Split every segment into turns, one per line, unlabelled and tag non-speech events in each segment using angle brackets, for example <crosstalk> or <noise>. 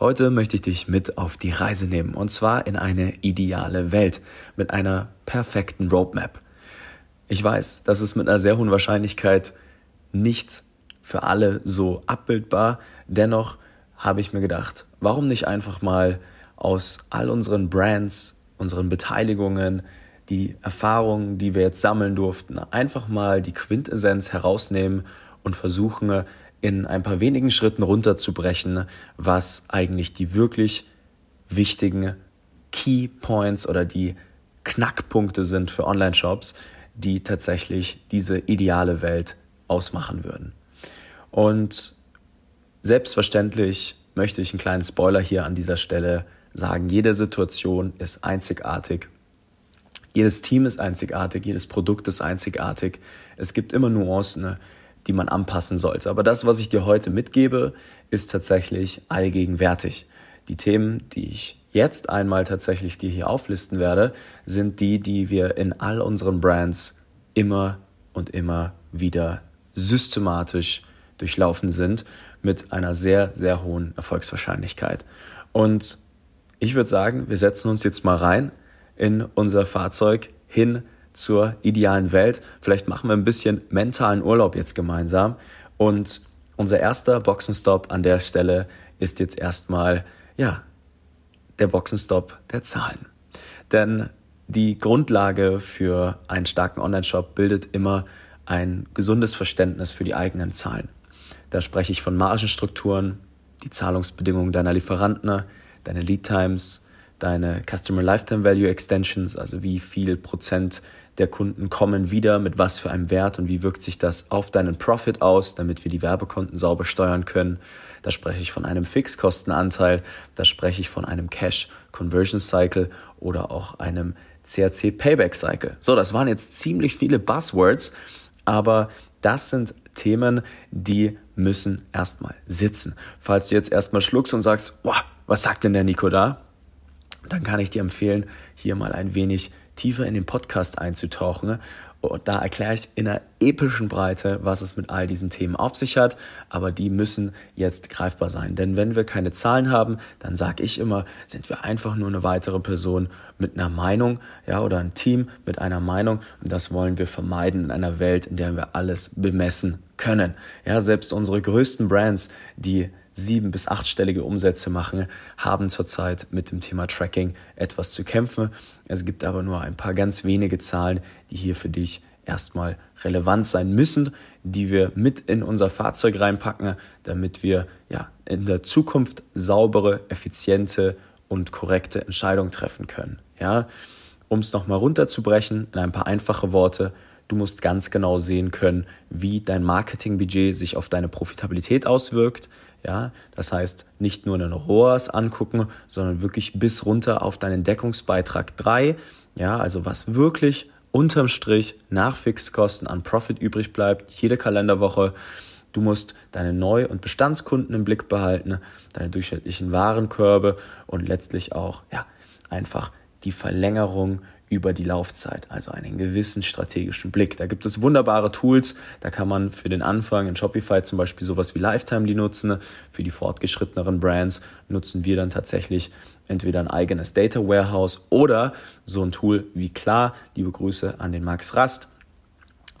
Heute möchte ich dich mit auf die Reise nehmen und zwar in eine ideale Welt mit einer perfekten Roadmap. Ich weiß, das ist mit einer sehr hohen Wahrscheinlichkeit nicht für alle so abbildbar. Dennoch habe ich mir gedacht, warum nicht einfach mal aus all unseren Brands, unseren Beteiligungen, die Erfahrungen, die wir jetzt sammeln durften, einfach mal die Quintessenz herausnehmen und versuchen, in ein paar wenigen Schritten runterzubrechen, was eigentlich die wirklich wichtigen Key Points oder die Knackpunkte sind für Online-Shops, die tatsächlich diese ideale Welt ausmachen würden. Und selbstverständlich möchte ich einen kleinen Spoiler hier an dieser Stelle sagen, jede Situation ist einzigartig. Jedes Team ist einzigartig, jedes Produkt ist einzigartig. Es gibt immer Nuancen, die man anpassen sollte. Aber das, was ich dir heute mitgebe, ist tatsächlich allgegenwärtig. Die Themen, die ich jetzt einmal tatsächlich dir hier auflisten werde, sind die, die wir in all unseren Brands immer und immer wieder systematisch durchlaufen sind mit einer sehr, sehr hohen Erfolgswahrscheinlichkeit. Und ich würde sagen, wir setzen uns jetzt mal rein in unser Fahrzeug hin zur idealen Welt. Vielleicht machen wir ein bisschen mentalen Urlaub jetzt gemeinsam. Und unser erster Boxenstopp an der Stelle ist jetzt erstmal, ja, der Boxenstopp der Zahlen. Denn die Grundlage für einen starken Online-Shop bildet immer ein gesundes Verständnis für die eigenen Zahlen. Da spreche ich von Margenstrukturen, die Zahlungsbedingungen deiner Lieferanten, deine Lead Times, deine Customer Lifetime Value Extensions, also wie viel Prozent der Kunden kommen wieder, mit was für einem Wert und wie wirkt sich das auf deinen Profit aus, damit wir die Werbekonten sauber steuern können. Da spreche ich von einem Fixkostenanteil, da spreche ich von einem Cash Conversion Cycle oder auch einem CRC Payback Cycle. So, das waren jetzt ziemlich viele Buzzwords, aber das sind Themen, die müssen erstmal sitzen. Falls du jetzt erstmal schluckst und sagst, was sagt denn der Nico da? Dann kann ich dir empfehlen, hier mal ein wenig tiefer in den Podcast einzutauchen. Und da erkläre ich in einer epischen Breite, was es mit all diesen Themen auf sich hat. Aber die müssen jetzt greifbar sein. Denn wenn wir keine Zahlen haben, dann sage ich immer, sind wir einfach nur eine weitere Person mit einer Meinung, ja, oder ein Team mit einer Meinung. Und das wollen wir vermeiden in einer Welt, in der wir alles bemessen können. Ja, selbst unsere größten Brands, die sieben- bis achtstellige Umsätze machen, haben zurzeit mit dem Thema Tracking etwas zu kämpfen. Es gibt aber nur ein paar ganz wenige Zahlen, die hier für dich erstmal relevant sein müssen, die wir mit in unser Fahrzeug reinpacken, damit wir ja in der Zukunft saubere, effiziente und korrekte Entscheidungen treffen können. Ja, um es nochmal runterzubrechen in ein paar einfache Worte, Du musst ganz genau sehen können, wie dein Marketingbudget sich auf deine Profitabilität auswirkt. Ja, das heißt, nicht nur einen ROAS angucken, sondern wirklich bis runter auf deinen Deckungsbeitrag 3. Ja, also was wirklich unterm Strich nach Fixkosten an Profit übrig bleibt, jede Kalenderwoche. Du musst deine Neu- und Bestandskunden im Blick behalten, deine durchschnittlichen Warenkörbe und letztlich auch, ja, einfach die Verlängerung über die Laufzeit, also einen gewissen strategischen Blick. Da gibt es wunderbare Tools, da kann man für den Anfang in Shopify zum Beispiel sowas wie Lifetime nutzen. Für die fortgeschritteneren Brands nutzen wir dann tatsächlich entweder ein eigenes Data Warehouse oder so ein Tool wie Klar. Liebe Grüße an den Max Rast.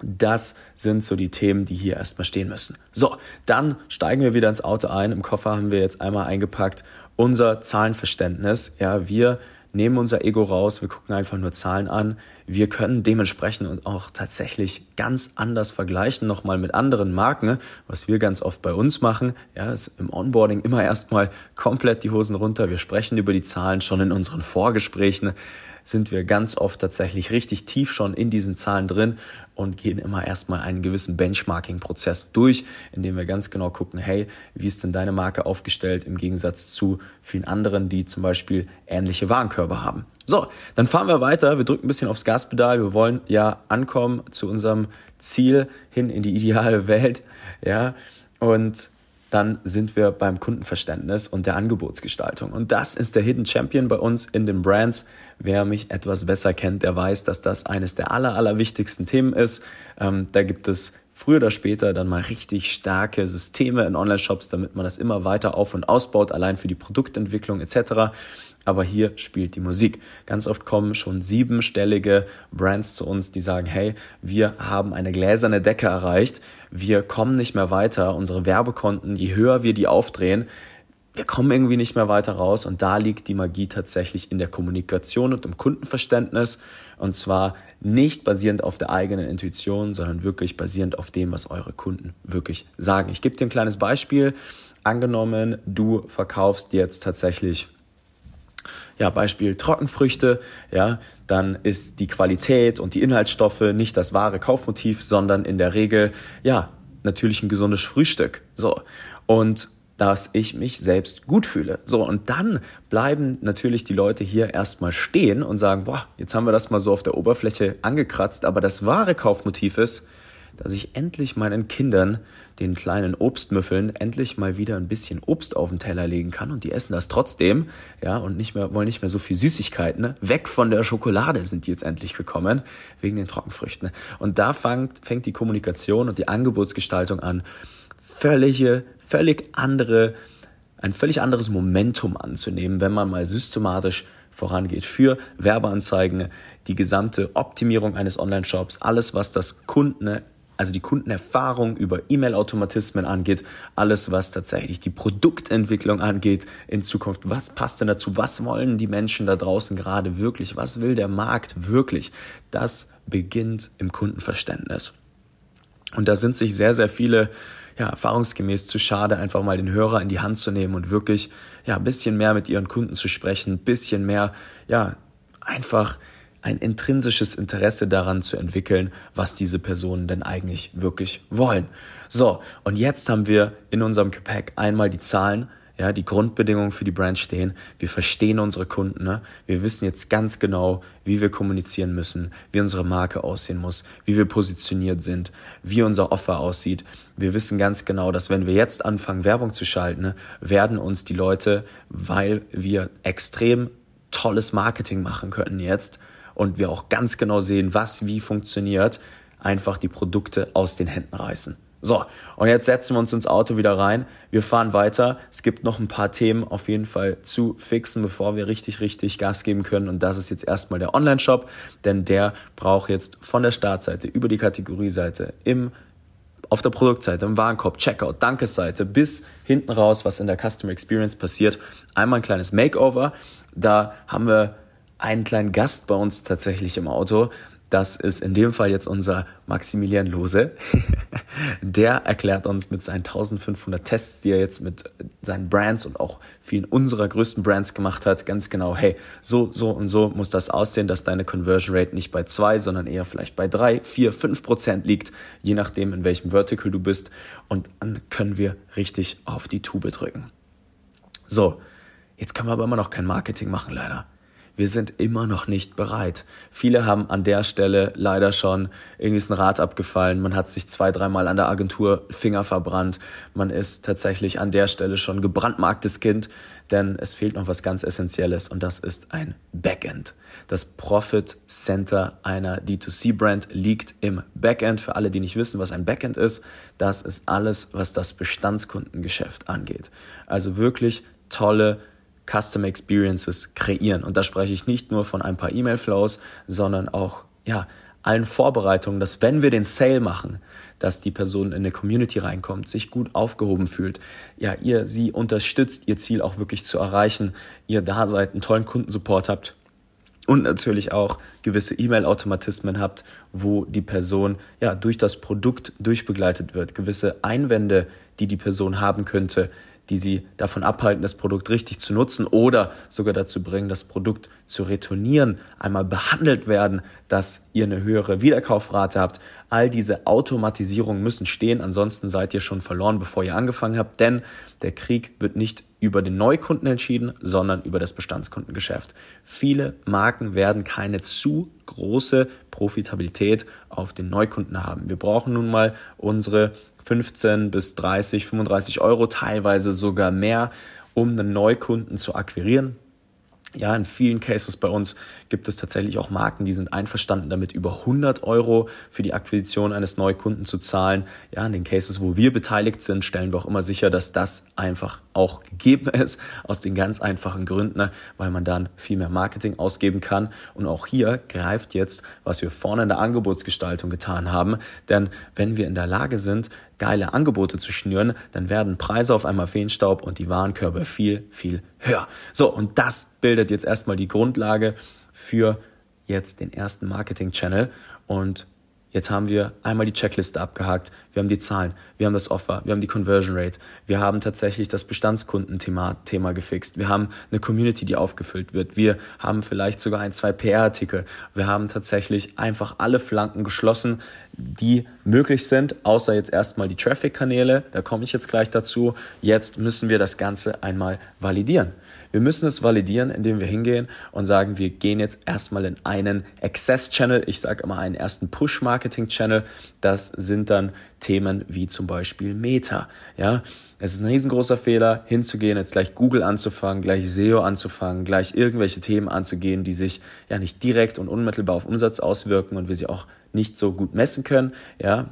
Das sind so die Themen, die hier erstmal stehen müssen. So, dann steigen wir wieder ins Auto ein. Im Koffer haben wir jetzt einmal eingepackt unser Zahlenverständnis. Ja, wir nehmen unser Ego raus, wir gucken einfach nur Zahlen an. Wir können dementsprechend und auch tatsächlich ganz anders vergleichen, nochmal mit anderen Marken, was wir ganz oft bei uns machen. Ja, ist im Onboarding immer erstmal komplett die Hosen runter. Wir sprechen über die Zahlen schon in unseren Vorgesprächen sind wir ganz oft tatsächlich richtig tief schon in diesen Zahlen drin und gehen immer erstmal einen gewissen Benchmarking-Prozess durch, indem wir ganz genau gucken, hey, wie ist denn deine Marke aufgestellt im Gegensatz zu vielen anderen, die zum Beispiel ähnliche Warenkörbe haben. So, dann fahren wir weiter. Wir drücken ein bisschen aufs Gaspedal. Wir wollen ja ankommen zu unserem Ziel hin in die ideale Welt. Ja, und dann sind wir beim Kundenverständnis und der Angebotsgestaltung. Und das ist der Hidden Champion bei uns in den Brands. Wer mich etwas besser kennt, der weiß, dass das eines der aller, aller wichtigsten Themen ist. Ähm, da gibt es früher oder später dann mal richtig starke Systeme in Online-Shops, damit man das immer weiter auf und ausbaut, allein für die Produktentwicklung etc. Aber hier spielt die Musik. Ganz oft kommen schon siebenstellige Brands zu uns, die sagen, hey, wir haben eine gläserne Decke erreicht, wir kommen nicht mehr weiter, unsere Werbekonten, je höher wir die aufdrehen, wir kommen irgendwie nicht mehr weiter raus und da liegt die Magie tatsächlich in der Kommunikation und im Kundenverständnis und zwar nicht basierend auf der eigenen Intuition, sondern wirklich basierend auf dem, was eure Kunden wirklich sagen. Ich gebe dir ein kleines Beispiel. Angenommen, du verkaufst jetzt tatsächlich ja, Beispiel Trockenfrüchte, ja, dann ist die Qualität und die Inhaltsstoffe nicht das wahre Kaufmotiv, sondern in der Regel, ja, natürlich ein gesundes Frühstück. So. Und dass ich mich selbst gut fühle. So, und dann bleiben natürlich die Leute hier erstmal stehen und sagen, boah, jetzt haben wir das mal so auf der Oberfläche angekratzt, aber das wahre Kaufmotiv ist, dass ich endlich meinen Kindern, den kleinen Obstmüffeln, endlich mal wieder ein bisschen Obst auf den Teller legen kann und die essen das trotzdem, ja, und nicht mehr, wollen nicht mehr so viel Süßigkeiten, ne? Weg von der Schokolade sind die jetzt endlich gekommen, wegen den Trockenfrüchten. Und da fängt, fängt die Kommunikation und die Angebotsgestaltung an, völlige völlig andere, ein völlig anderes Momentum anzunehmen, wenn man mal systematisch vorangeht für Werbeanzeigen, die gesamte Optimierung eines Online-Shops, alles, was das Kunden, also die Kundenerfahrung über E-Mail-Automatismen angeht, alles, was tatsächlich die Produktentwicklung angeht in Zukunft. Was passt denn dazu? Was wollen die Menschen da draußen gerade wirklich? Was will der Markt wirklich? Das beginnt im Kundenverständnis. Und da sind sich sehr, sehr viele ja, erfahrungsgemäß zu schade, einfach mal den Hörer in die Hand zu nehmen und wirklich ja, ein bisschen mehr mit ihren Kunden zu sprechen, ein bisschen mehr, ja, einfach ein intrinsisches Interesse daran zu entwickeln, was diese Personen denn eigentlich wirklich wollen. So, und jetzt haben wir in unserem Gepäck einmal die Zahlen, ja, die Grundbedingungen für die Brand stehen. Wir verstehen unsere Kunden. Ne? Wir wissen jetzt ganz genau, wie wir kommunizieren müssen, wie unsere Marke aussehen muss, wie wir positioniert sind, wie unser Offer aussieht. Wir wissen ganz genau, dass wenn wir jetzt anfangen, Werbung zu schalten, ne, werden uns die Leute, weil wir extrem tolles Marketing machen können jetzt und wir auch ganz genau sehen, was wie funktioniert, einfach die Produkte aus den Händen reißen. So, und jetzt setzen wir uns ins Auto wieder rein. Wir fahren weiter. Es gibt noch ein paar Themen auf jeden Fall zu fixen, bevor wir richtig, richtig Gas geben können. Und das ist jetzt erstmal der Online-Shop, denn der braucht jetzt von der Startseite über die Kategorieseite im auf der Produktseite, im Warenkorb, Checkout, Dankesseite bis hinten raus, was in der Customer Experience passiert. Einmal ein kleines Makeover. Da haben wir einen kleinen Gast bei uns tatsächlich im Auto. Das ist in dem Fall jetzt unser Maximilian Lose. <laughs> Der erklärt uns mit seinen 1500 Tests, die er jetzt mit seinen Brands und auch vielen unserer größten Brands gemacht hat, ganz genau, hey, so, so und so muss das aussehen, dass deine Conversion Rate nicht bei zwei, sondern eher vielleicht bei drei, vier, fünf Prozent liegt, je nachdem, in welchem Vertical du bist. Und dann können wir richtig auf die Tube drücken. So, jetzt können wir aber immer noch kein Marketing machen, leider wir sind immer noch nicht bereit. Viele haben an der Stelle leider schon irgendwie ist ein Rad abgefallen, man hat sich zwei, dreimal an der Agentur Finger verbrannt, man ist tatsächlich an der Stelle schon gebrandmarktes Kind, denn es fehlt noch was ganz Essentielles und das ist ein Backend. Das Profit Center einer D2C-Brand liegt im Backend. Für alle, die nicht wissen, was ein Backend ist, das ist alles, was das Bestandskundengeschäft angeht. Also wirklich tolle Custom Experiences kreieren. Und da spreche ich nicht nur von ein paar E-Mail-Flows, sondern auch, ja, allen Vorbereitungen, dass wenn wir den Sale machen, dass die Person in eine Community reinkommt, sich gut aufgehoben fühlt, ja, ihr sie unterstützt, ihr Ziel auch wirklich zu erreichen, ihr da seid, einen tollen Kundensupport habt und natürlich auch gewisse E-Mail-Automatismen habt, wo die Person ja durch das Produkt durchbegleitet wird, gewisse Einwände, die die Person haben könnte, die sie davon abhalten, das Produkt richtig zu nutzen oder sogar dazu bringen, das Produkt zu retournieren, einmal behandelt werden, dass ihr eine höhere Wiederkaufrate habt. All diese Automatisierungen müssen stehen, ansonsten seid ihr schon verloren, bevor ihr angefangen habt, denn der Krieg wird nicht über den Neukunden entschieden, sondern über das Bestandskundengeschäft. Viele Marken werden keine zu große Profitabilität auf den Neukunden haben. Wir brauchen nun mal unsere 15 bis 30, 35 Euro, teilweise sogar mehr, um einen Neukunden zu akquirieren. Ja, in vielen Cases bei uns gibt es tatsächlich auch Marken, die sind einverstanden damit, über 100 Euro für die Akquisition eines Neukunden zu zahlen. Ja, in den Cases, wo wir beteiligt sind, stellen wir auch immer sicher, dass das einfach auch gegeben <laughs> ist, aus den ganz einfachen Gründen, weil man dann viel mehr Marketing ausgeben kann. Und auch hier greift jetzt, was wir vorne in der Angebotsgestaltung getan haben. Denn wenn wir in der Lage sind, geile Angebote zu schnüren, dann werden Preise auf einmal Feenstaub und die Warenkörbe viel, viel höher. So, und das bildet jetzt erstmal die Grundlage für jetzt den ersten Marketing-Channel. Und Jetzt haben wir einmal die Checkliste abgehakt, wir haben die Zahlen, wir haben das Offer, wir haben die Conversion Rate, wir haben tatsächlich das Bestandskundenthema Thema gefixt, wir haben eine Community, die aufgefüllt wird, wir haben vielleicht sogar ein, zwei PR-Artikel, wir haben tatsächlich einfach alle Flanken geschlossen, die möglich sind, außer jetzt erstmal die Traffic-Kanäle, da komme ich jetzt gleich dazu. Jetzt müssen wir das Ganze einmal validieren. Wir müssen es validieren, indem wir hingehen und sagen, wir gehen jetzt erstmal in einen Access-Channel. Ich sage immer einen ersten Push-Marketing-Channel. Das sind dann Themen wie zum Beispiel Meta. Ja, es ist ein riesengroßer Fehler, hinzugehen, jetzt gleich Google anzufangen, gleich SEO anzufangen, gleich irgendwelche Themen anzugehen, die sich ja nicht direkt und unmittelbar auf Umsatz auswirken und wir sie auch nicht so gut messen können. Ja,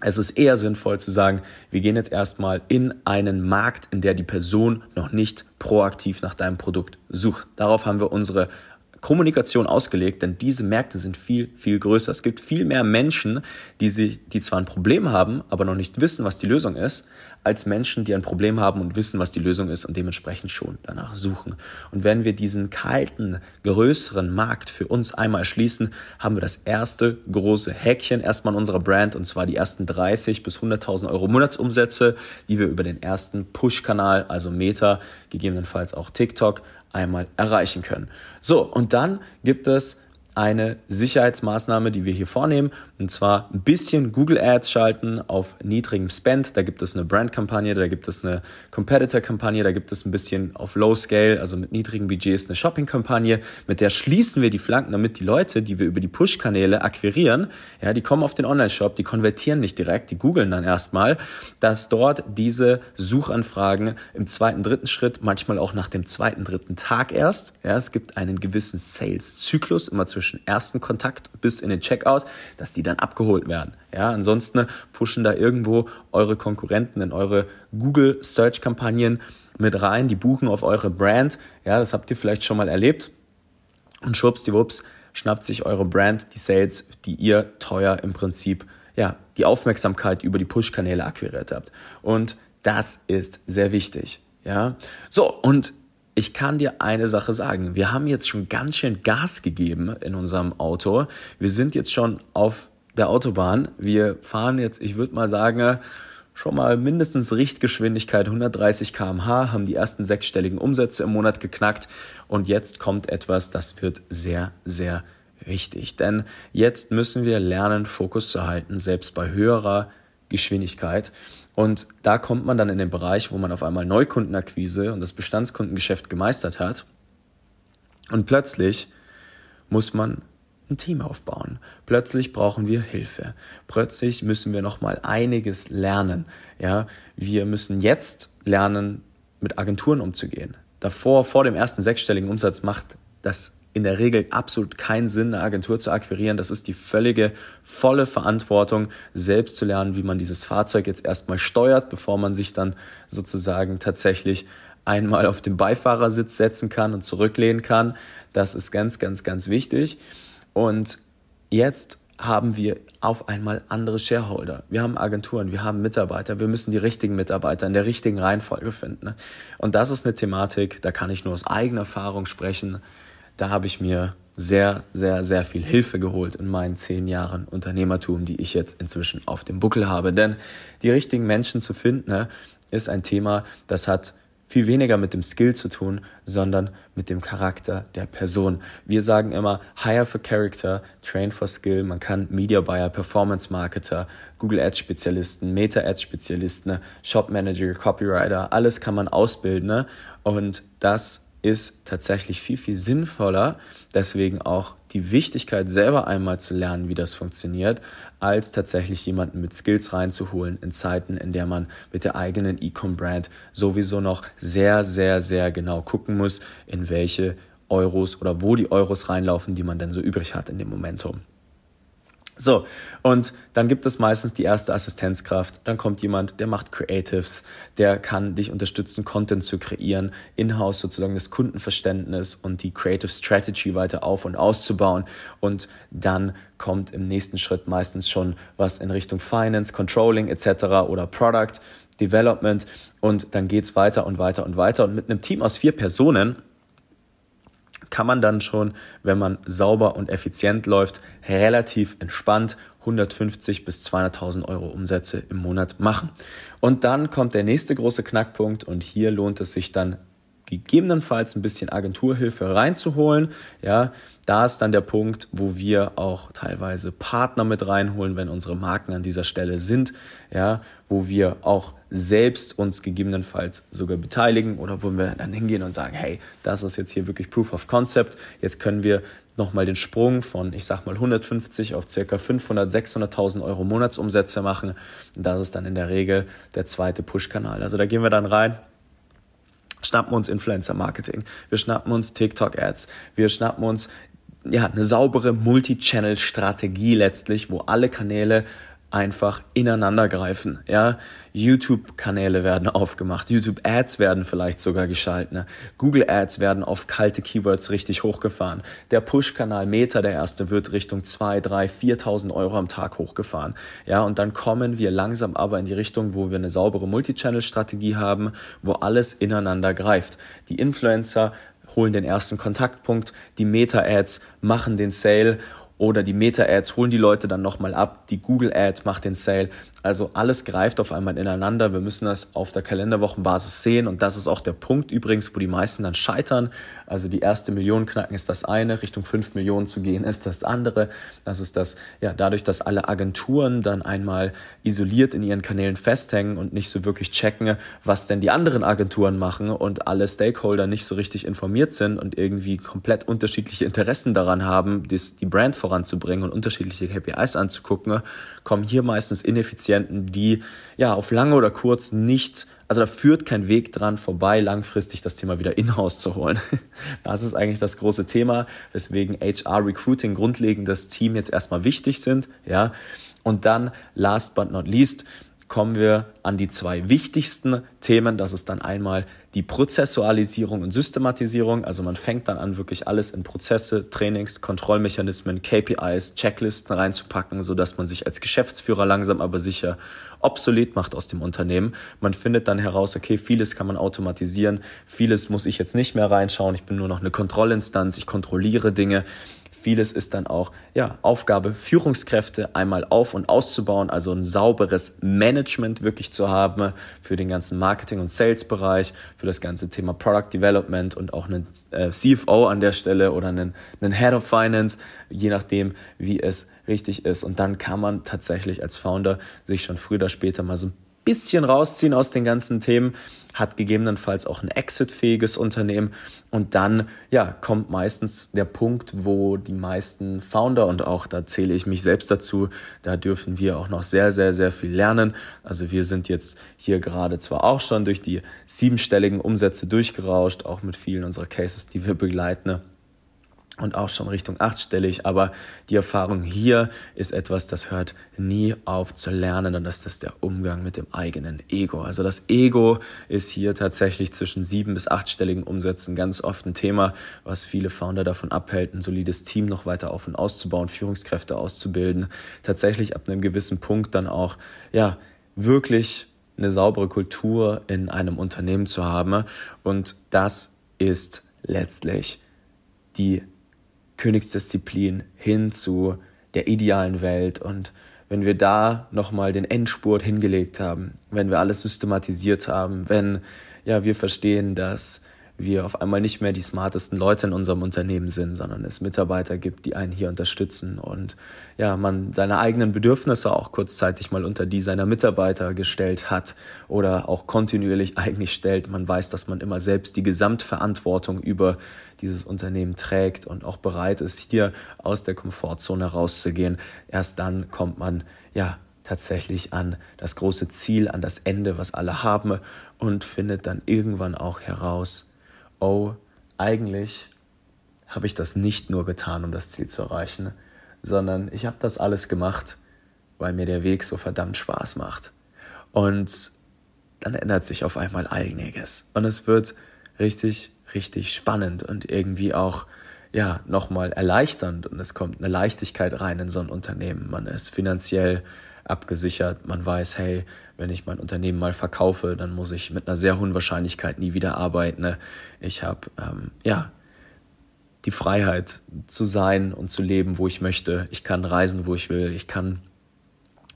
es ist eher sinnvoll zu sagen, wir gehen jetzt erstmal in einen Markt, in der die Person noch nicht proaktiv nach deinem Produkt sucht. Darauf haben wir unsere Kommunikation ausgelegt, denn diese Märkte sind viel, viel größer. Es gibt viel mehr Menschen, die, sie, die zwar ein Problem haben, aber noch nicht wissen, was die Lösung ist, als Menschen, die ein Problem haben und wissen, was die Lösung ist und dementsprechend schon danach suchen. Und wenn wir diesen kalten, größeren Markt für uns einmal schließen, haben wir das erste große Häkchen erstmal in unserer Brand und zwar die ersten 30 bis 100.000 Euro Monatsumsätze, die wir über den ersten Push-Kanal, also Meta, gegebenenfalls auch TikTok, einmal erreichen können. So, und dann gibt es eine Sicherheitsmaßnahme, die wir hier vornehmen, und zwar ein bisschen Google Ads schalten auf niedrigem Spend. Da gibt es eine Brand-Kampagne, da gibt es eine Competitor-Kampagne, da gibt es ein bisschen auf Low Scale, also mit niedrigen Budgets, eine Shopping-Kampagne. Mit der schließen wir die Flanken, damit die Leute, die wir über die Push-Kanäle akquirieren, ja, die kommen auf den Online-Shop, die konvertieren nicht direkt, die googeln dann erstmal, dass dort diese Suchanfragen im zweiten, dritten Schritt, manchmal auch nach dem zweiten, dritten Tag erst, ja, es gibt einen gewissen Sales-Zyklus immer zwischen zwischen ersten Kontakt bis in den Checkout, dass die dann abgeholt werden. Ja, ansonsten pushen da irgendwo eure Konkurrenten in eure Google Search Kampagnen mit rein, die buchen auf eure Brand. Ja, das habt ihr vielleicht schon mal erlebt. Und schwuppsdiwupps schnappt sich eure Brand die Sales, die ihr teuer im Prinzip, ja, die Aufmerksamkeit über die Push-Kanäle akquiriert habt. Und das ist sehr wichtig. Ja, so und ich kann dir eine Sache sagen. Wir haben jetzt schon ganz schön Gas gegeben in unserem Auto. Wir sind jetzt schon auf der Autobahn. Wir fahren jetzt, ich würde mal sagen, schon mal mindestens Richtgeschwindigkeit 130 km/h, haben die ersten sechsstelligen Umsätze im Monat geknackt und jetzt kommt etwas, das wird sehr, sehr wichtig. Denn jetzt müssen wir lernen, Fokus zu halten, selbst bei höherer Geschwindigkeit. Und da kommt man dann in den Bereich, wo man auf einmal Neukundenakquise und das Bestandskundengeschäft gemeistert hat. Und plötzlich muss man ein Team aufbauen. Plötzlich brauchen wir Hilfe. Plötzlich müssen wir noch mal einiges lernen. Ja, wir müssen jetzt lernen, mit Agenturen umzugehen. Davor, vor dem ersten sechsstelligen Umsatz macht das in der Regel absolut keinen Sinn, eine Agentur zu akquirieren. Das ist die völlige, volle Verantwortung, selbst zu lernen, wie man dieses Fahrzeug jetzt erstmal steuert, bevor man sich dann sozusagen tatsächlich einmal auf den Beifahrersitz setzen kann und zurücklehnen kann. Das ist ganz, ganz, ganz wichtig. Und jetzt haben wir auf einmal andere Shareholder. Wir haben Agenturen, wir haben Mitarbeiter, wir müssen die richtigen Mitarbeiter in der richtigen Reihenfolge finden. Und das ist eine Thematik, da kann ich nur aus eigener Erfahrung sprechen da habe ich mir sehr, sehr, sehr viel Hilfe geholt in meinen zehn Jahren Unternehmertum, die ich jetzt inzwischen auf dem Buckel habe. Denn die richtigen Menschen zu finden, ne, ist ein Thema, das hat viel weniger mit dem Skill zu tun, sondern mit dem Charakter der Person. Wir sagen immer, hire for character, train for skill. Man kann Media Buyer, Performance Marketer, Google Ads Spezialisten, Meta Ads Spezialisten, Shop Manager, Copywriter, alles kann man ausbilden. Ne? Und das ist tatsächlich viel, viel sinnvoller, deswegen auch die Wichtigkeit selber einmal zu lernen, wie das funktioniert, als tatsächlich jemanden mit Skills reinzuholen in Zeiten, in der man mit der eigenen E-Com-Brand sowieso noch sehr, sehr, sehr genau gucken muss, in welche Euros oder wo die Euros reinlaufen, die man denn so übrig hat in dem Momentum. So, und dann gibt es meistens die erste Assistenzkraft. Dann kommt jemand, der macht Creatives, der kann dich unterstützen, Content zu kreieren, in-house sozusagen das Kundenverständnis und die Creative Strategy weiter auf und auszubauen. Und dann kommt im nächsten Schritt meistens schon was in Richtung Finance, Controlling etc. oder Product Development. Und dann geht's weiter und weiter und weiter. Und mit einem Team aus vier Personen kann man dann schon, wenn man sauber und effizient läuft, relativ entspannt 150 bis 200.000 Euro Umsätze im Monat machen. Und dann kommt der nächste große Knackpunkt und hier lohnt es sich dann gegebenenfalls ein bisschen Agenturhilfe reinzuholen. Ja, da ist dann der Punkt, wo wir auch teilweise Partner mit reinholen, wenn unsere Marken an dieser Stelle sind. Ja, wo wir auch selbst uns gegebenenfalls sogar beteiligen oder wo wir dann hingehen und sagen, hey, das ist jetzt hier wirklich Proof of Concept. Jetzt können wir nochmal den Sprung von, ich sag mal, 150 auf circa 500, 600.000 Euro Monatsumsätze machen. Und das ist dann in der Regel der zweite Push-Kanal. Also da gehen wir dann rein schnappen uns Influencer-Marketing, wir schnappen uns TikTok-Ads, wir schnappen uns ja, eine saubere Multi-Channel-Strategie letztlich, wo alle Kanäle einfach ineinander greifen. Ja, YouTube-Kanäle werden aufgemacht, YouTube-Ads werden vielleicht sogar geschalten, ne? Google-Ads werden auf kalte Keywords richtig hochgefahren. Der Push-Kanal Meta, der erste, wird Richtung 2, 3, 4.000 Euro am Tag hochgefahren. Ja, und dann kommen wir langsam aber in die Richtung, wo wir eine saubere Multi-Channel-Strategie haben, wo alles ineinander greift. Die Influencer holen den ersten Kontaktpunkt, die Meta-Ads machen den Sale oder die Meta-Ads holen die Leute dann nochmal ab, die Google-Ad macht den Sale. Also alles greift auf einmal ineinander. Wir müssen das auf der Kalenderwochenbasis sehen und das ist auch der Punkt übrigens, wo die meisten dann scheitern. Also die erste Million knacken ist das eine, Richtung fünf Millionen zu gehen ist das andere. Das ist das, ja, dadurch, dass alle Agenturen dann einmal isoliert in ihren Kanälen festhängen und nicht so wirklich checken, was denn die anderen Agenturen machen und alle Stakeholder nicht so richtig informiert sind und irgendwie komplett unterschiedliche Interessen daran haben, die Brand voranzubringen und unterschiedliche KPIs anzugucken, kommen hier meistens Ineffizienten, die ja auf lange oder kurz nicht, also da führt kein Weg dran vorbei, langfristig das Thema wieder in-house zu holen. <laughs> Das ist eigentlich das große Thema, weswegen HR Recruiting grundlegend das Team jetzt erstmal wichtig sind, ja. Und dann, last but not least, kommen wir an die zwei wichtigsten Themen. Das ist dann einmal die Prozessualisierung und Systematisierung. Also man fängt dann an, wirklich alles in Prozesse, Trainings, Kontrollmechanismen, KPIs, Checklisten reinzupacken, sodass man sich als Geschäftsführer langsam aber sicher obsolet macht aus dem Unternehmen. Man findet dann heraus, okay, vieles kann man automatisieren, vieles muss ich jetzt nicht mehr reinschauen. Ich bin nur noch eine Kontrollinstanz, ich kontrolliere Dinge. Vieles ist dann auch ja, Aufgabe, Führungskräfte einmal auf- und auszubauen, also ein sauberes Management wirklich zu haben für den ganzen Marketing- und Sales-Bereich, für das ganze Thema Product Development und auch einen äh, CFO an der Stelle oder einen, einen Head of Finance, je nachdem, wie es richtig ist. Und dann kann man tatsächlich als Founder sich schon früher oder später mal so ein bisschen rausziehen aus den ganzen Themen, hat gegebenenfalls auch ein exitfähiges Unternehmen und dann ja, kommt meistens der Punkt, wo die meisten Founder und auch da zähle ich mich selbst dazu, da dürfen wir auch noch sehr, sehr, sehr viel lernen. Also wir sind jetzt hier gerade zwar auch schon durch die siebenstelligen Umsätze durchgerauscht, auch mit vielen unserer Cases, die wir begleiten und auch schon Richtung achtstellig. Aber die Erfahrung hier ist etwas, das hört nie auf zu lernen und das ist der Umgang mit dem eigenen Ego. Also das Ego ist hier tatsächlich zwischen sieben bis achtstelligen Umsätzen ganz oft ein Thema, was viele Founder davon abhält, ein solides Team noch weiter auf und auszubauen, Führungskräfte auszubilden, tatsächlich ab einem gewissen Punkt dann auch, ja, wirklich eine saubere Kultur in einem Unternehmen zu haben. Und das ist letztlich die Königsdisziplin hin zu der idealen Welt. Und wenn wir da nochmal den Endspurt hingelegt haben, wenn wir alles systematisiert haben, wenn ja, wir verstehen, dass wir auf einmal nicht mehr die smartesten Leute in unserem Unternehmen sind, sondern es Mitarbeiter gibt, die einen hier unterstützen und ja, man seine eigenen Bedürfnisse auch kurzzeitig mal unter die seiner Mitarbeiter gestellt hat oder auch kontinuierlich eigentlich stellt. Man weiß, dass man immer selbst die Gesamtverantwortung über dieses Unternehmen trägt und auch bereit ist, hier aus der Komfortzone rauszugehen. Erst dann kommt man ja tatsächlich an das große Ziel, an das Ende, was alle haben und findet dann irgendwann auch heraus, oh, eigentlich habe ich das nicht nur getan, um das Ziel zu erreichen, sondern ich habe das alles gemacht, weil mir der Weg so verdammt Spaß macht. Und dann ändert sich auf einmal einiges. Und es wird richtig, richtig spannend und irgendwie auch, ja, nochmal erleichternd. Und es kommt eine Leichtigkeit rein in so ein Unternehmen. Man ist finanziell abgesichert. Man weiß, hey, wenn ich mein Unternehmen mal verkaufe, dann muss ich mit einer sehr hohen Wahrscheinlichkeit nie wieder arbeiten. Ich habe, ähm, ja, die Freiheit zu sein und zu leben, wo ich möchte. Ich kann reisen, wo ich will. Ich kann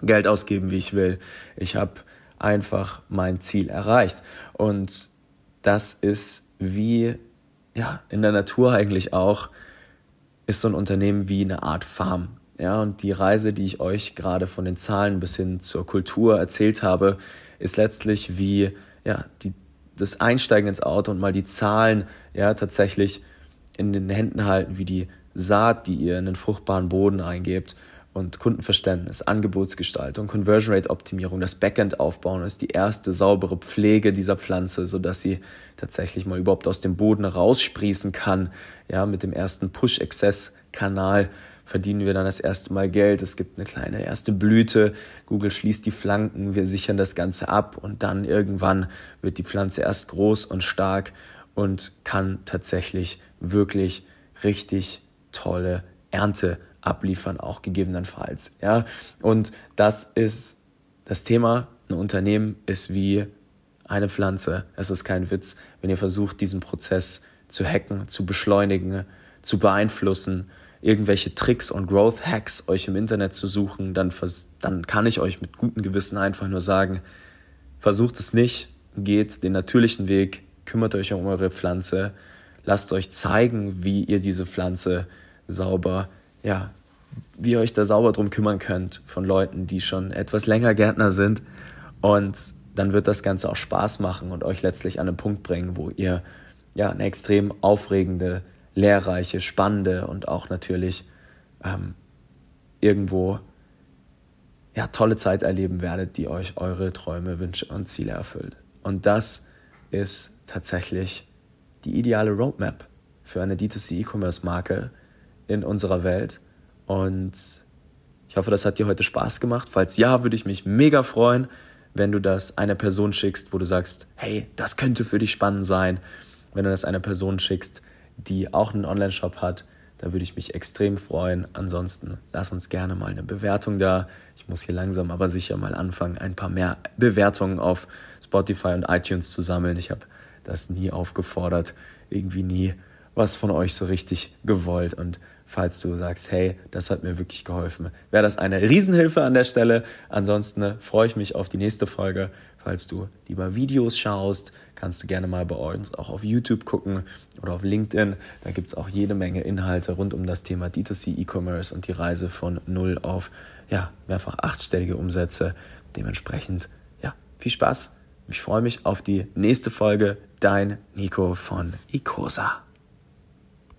Geld ausgeben, wie ich will. Ich habe einfach mein Ziel erreicht. Und das ist wie ja, in der Natur eigentlich auch, ist so ein Unternehmen wie eine Art Farm. Ja, und die Reise, die ich euch gerade von den Zahlen bis hin zur Kultur erzählt habe, ist letztlich wie ja, die, das Einsteigen ins Auto und mal die Zahlen ja tatsächlich in den Händen halten, wie die Saat, die ihr in den fruchtbaren Boden eingebt und Kundenverständnis, Angebotsgestaltung, Conversion Rate Optimierung, das Backend aufbauen ist die erste saubere Pflege dieser Pflanze, sodass sie tatsächlich mal überhaupt aus dem Boden raussprießen kann. Ja, mit dem ersten Push-Access-Kanal verdienen wir dann das erste Mal Geld. Es gibt eine kleine erste Blüte. Google schließt die Flanken. Wir sichern das Ganze ab und dann irgendwann wird die Pflanze erst groß und stark und kann tatsächlich wirklich richtig tolle Ernte abliefern, auch gegebenenfalls. Ja? Und das ist das Thema. Ein Unternehmen ist wie eine Pflanze. Es ist kein Witz, wenn ihr versucht, diesen Prozess zu hacken, zu beschleunigen, zu beeinflussen, irgendwelche Tricks und Growth Hacks euch im Internet zu suchen, dann, dann kann ich euch mit gutem Gewissen einfach nur sagen, versucht es nicht, geht den natürlichen Weg, kümmert euch um eure Pflanze, lasst euch zeigen, wie ihr diese Pflanze sauber ja, wie ihr euch da sauber drum kümmern könnt von Leuten, die schon etwas länger Gärtner sind. Und dann wird das Ganze auch Spaß machen und euch letztlich an einen Punkt bringen, wo ihr ja eine extrem aufregende, lehrreiche, spannende und auch natürlich ähm, irgendwo ja, tolle Zeit erleben werdet, die euch eure Träume, Wünsche und Ziele erfüllt. Und das ist tatsächlich die ideale Roadmap für eine D2C E-Commerce Marke in unserer Welt. Und ich hoffe, das hat dir heute Spaß gemacht. Falls ja, würde ich mich mega freuen, wenn du das einer Person schickst, wo du sagst, hey, das könnte für dich spannend sein. Wenn du das einer Person schickst, die auch einen Online-Shop hat, da würde ich mich extrem freuen. Ansonsten lass uns gerne mal eine Bewertung da. Ich muss hier langsam aber sicher mal anfangen, ein paar mehr Bewertungen auf Spotify und iTunes zu sammeln. Ich habe das nie aufgefordert, irgendwie nie was von euch so richtig gewollt. Und falls du sagst, hey, das hat mir wirklich geholfen, wäre das eine Riesenhilfe an der Stelle. Ansonsten freue ich mich auf die nächste Folge. Falls du lieber Videos schaust, kannst du gerne mal bei uns auch auf YouTube gucken oder auf LinkedIn. Da gibt es auch jede Menge Inhalte rund um das Thema D2C E-Commerce und die Reise von null auf ja, mehrfach achtstellige Umsätze. Dementsprechend, ja, viel Spaß. Ich freue mich auf die nächste Folge. Dein Nico von Icosa.